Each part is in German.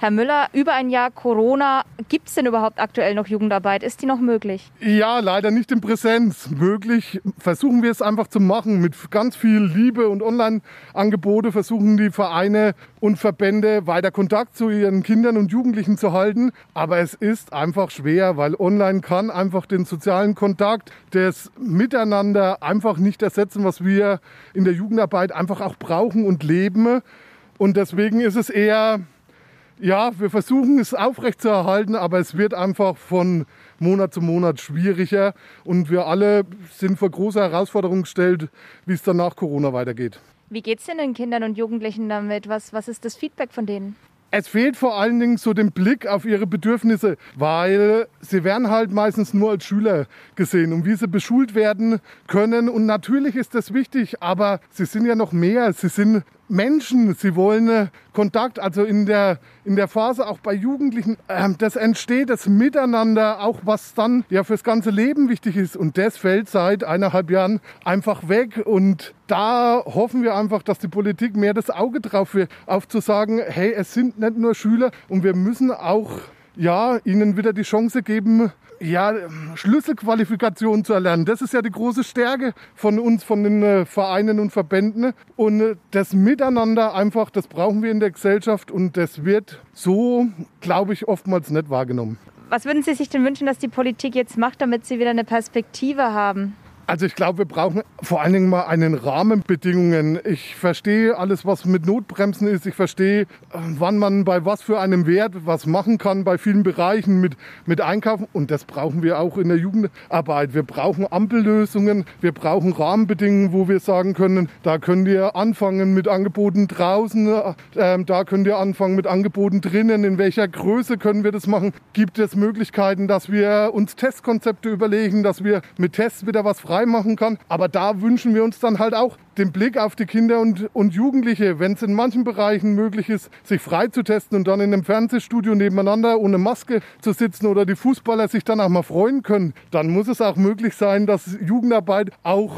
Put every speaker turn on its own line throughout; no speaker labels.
Herr Müller, über ein Jahr Corona, gibt es denn überhaupt aktuell noch Jugendarbeit? Ist die noch möglich?
Ja, leider nicht in Präsenz. Möglich versuchen wir es einfach zu machen. Mit ganz viel Liebe und Online-Angebote versuchen die Vereine und Verbände weiter Kontakt zu ihren Kindern und Jugendlichen zu halten. Aber es ist einfach schwer, weil online kann einfach den sozialen Kontakt, das Miteinander einfach nicht ersetzen, was wir in der Jugendarbeit einfach auch brauchen und leben. Und deswegen ist es eher ja, wir versuchen es aufrechtzuerhalten, aber es wird einfach von Monat zu Monat schwieriger und wir alle sind vor große Herausforderungen gestellt, wie es dann nach Corona weitergeht.
Wie geht es denn den Kindern und Jugendlichen damit? Was, was ist das Feedback von denen?
Es fehlt vor allen Dingen so den Blick auf ihre Bedürfnisse, weil sie werden halt meistens nur als Schüler gesehen und wie sie beschult werden können. Und natürlich ist das wichtig, aber sie sind ja noch mehr. Sie sind Menschen, sie wollen äh, Kontakt, also in der, in der Phase auch bei Jugendlichen, äh, das entsteht das Miteinander, auch was dann ja fürs ganze Leben wichtig ist. Und das fällt seit eineinhalb Jahren einfach weg. Und da hoffen wir einfach, dass die Politik mehr das Auge drauf wird, auf zu sagen, hey, es sind nicht nur Schüler und wir müssen auch ja, ihnen wieder die Chance geben, ja, Schlüsselqualifikationen zu erlernen. Das ist ja die große Stärke von uns, von den äh, Vereinen und Verbänden. Und äh, das Miteinander einfach, das brauchen wir in der Gesellschaft und das wird so, glaube ich, oftmals nicht wahrgenommen.
Was würden Sie sich denn wünschen, dass die Politik jetzt macht, damit Sie wieder eine Perspektive haben?
Also ich glaube, wir brauchen vor allen Dingen mal einen Rahmenbedingungen. Ich verstehe alles, was mit Notbremsen ist. Ich verstehe, wann man bei was für einem Wert was machen kann bei vielen Bereichen mit, mit Einkaufen. Und das brauchen wir auch in der Jugendarbeit. Wir brauchen Ampellösungen. Wir brauchen Rahmenbedingungen, wo wir sagen können, da könnt ihr anfangen mit Angeboten draußen. Äh, da könnt ihr anfangen mit Angeboten drinnen. In welcher Größe können wir das machen? Gibt es Möglichkeiten, dass wir uns Testkonzepte überlegen, dass wir mit Tests wieder was frei frei machen kann. Aber da wünschen wir uns dann halt auch den Blick auf die Kinder und, und Jugendliche, wenn es in manchen Bereichen möglich ist, sich frei zu testen und dann in einem Fernsehstudio nebeneinander ohne Maske zu sitzen oder die Fußballer sich dann auch mal freuen können, dann muss es auch möglich sein, dass Jugendarbeit auch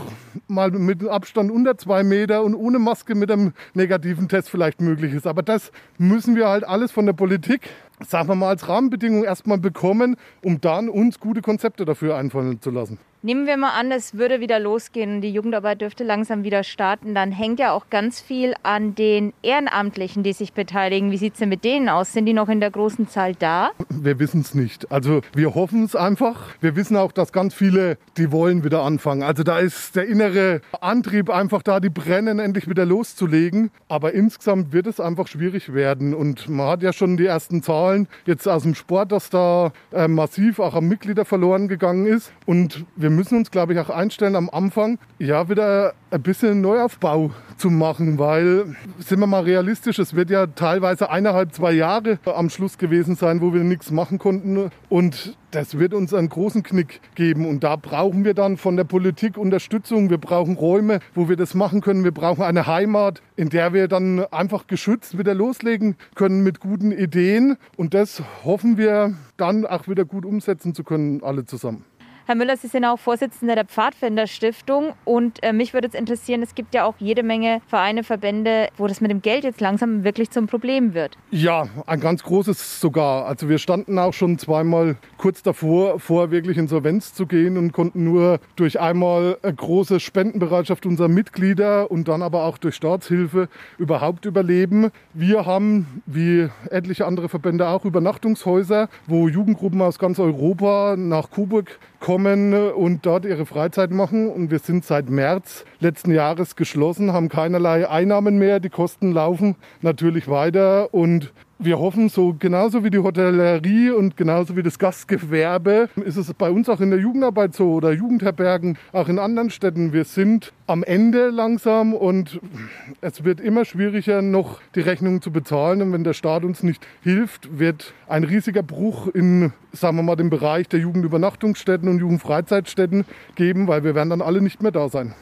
mal mit Abstand unter zwei Meter und ohne Maske mit einem negativen Test vielleicht möglich ist. Aber das müssen wir halt alles von der Politik sagen wir mal, als Rahmenbedingung erstmal bekommen, um dann uns gute Konzepte dafür einfallen zu lassen.
Nehmen wir mal an, es würde wieder losgehen und die Jugendarbeit dürfte langsam wieder starten. Dann hängt ja auch ganz viel an den Ehrenamtlichen, die sich beteiligen. Wie sieht es denn mit denen aus? Sind die noch in der großen Zahl da?
Wir wissen es nicht. Also wir hoffen es einfach. Wir wissen auch, dass ganz viele, die wollen wieder anfangen. Also da ist der innere Antrieb einfach da, die brennen, endlich wieder loszulegen. Aber insgesamt wird es einfach schwierig werden. Und man hat ja schon die ersten Zahlen jetzt aus dem Sport, dass da äh, massiv auch am Mitglieder verloren gegangen ist. Und wir wir müssen uns, glaube ich, auch einstellen, am Anfang ja wieder ein bisschen Neuaufbau zu machen, weil, sind wir mal realistisch, es wird ja teilweise eineinhalb, zwei Jahre am Schluss gewesen sein, wo wir nichts machen konnten. Und das wird uns einen großen Knick geben. Und da brauchen wir dann von der Politik Unterstützung. Wir brauchen Räume, wo wir das machen können. Wir brauchen eine Heimat, in der wir dann einfach geschützt wieder loslegen können mit guten Ideen. Und das hoffen wir dann auch wieder gut umsetzen zu können, alle zusammen.
Herr Müller, Sie sind auch Vorsitzender der Pfadfinderstiftung und äh, mich würde es interessieren, es gibt ja auch jede Menge Vereine, Verbände, wo das mit dem Geld jetzt langsam wirklich zum Problem wird.
Ja, ein ganz großes sogar. Also wir standen auch schon zweimal kurz davor, vor wirklich Insolvenz zu gehen und konnten nur durch einmal eine große Spendenbereitschaft unserer Mitglieder und dann aber auch durch Staatshilfe überhaupt überleben. Wir haben, wie etliche andere Verbände auch, Übernachtungshäuser, wo Jugendgruppen aus ganz Europa nach Coburg kommen und dort ihre Freizeit machen. Und wir sind seit März letzten Jahres geschlossen, haben keinerlei Einnahmen mehr. Die Kosten laufen natürlich weiter und wir hoffen, so genauso wie die Hotellerie und genauso wie das Gastgewerbe, ist es bei uns auch in der Jugendarbeit so oder Jugendherbergen, auch in anderen Städten. Wir sind am Ende langsam und es wird immer schwieriger, noch die Rechnungen zu bezahlen. Und wenn der Staat uns nicht hilft, wird ein riesiger Bruch in, sagen wir mal, dem Bereich der Jugendübernachtungsstätten und Jugendfreizeitstätten geben, weil wir werden dann alle nicht mehr da sein.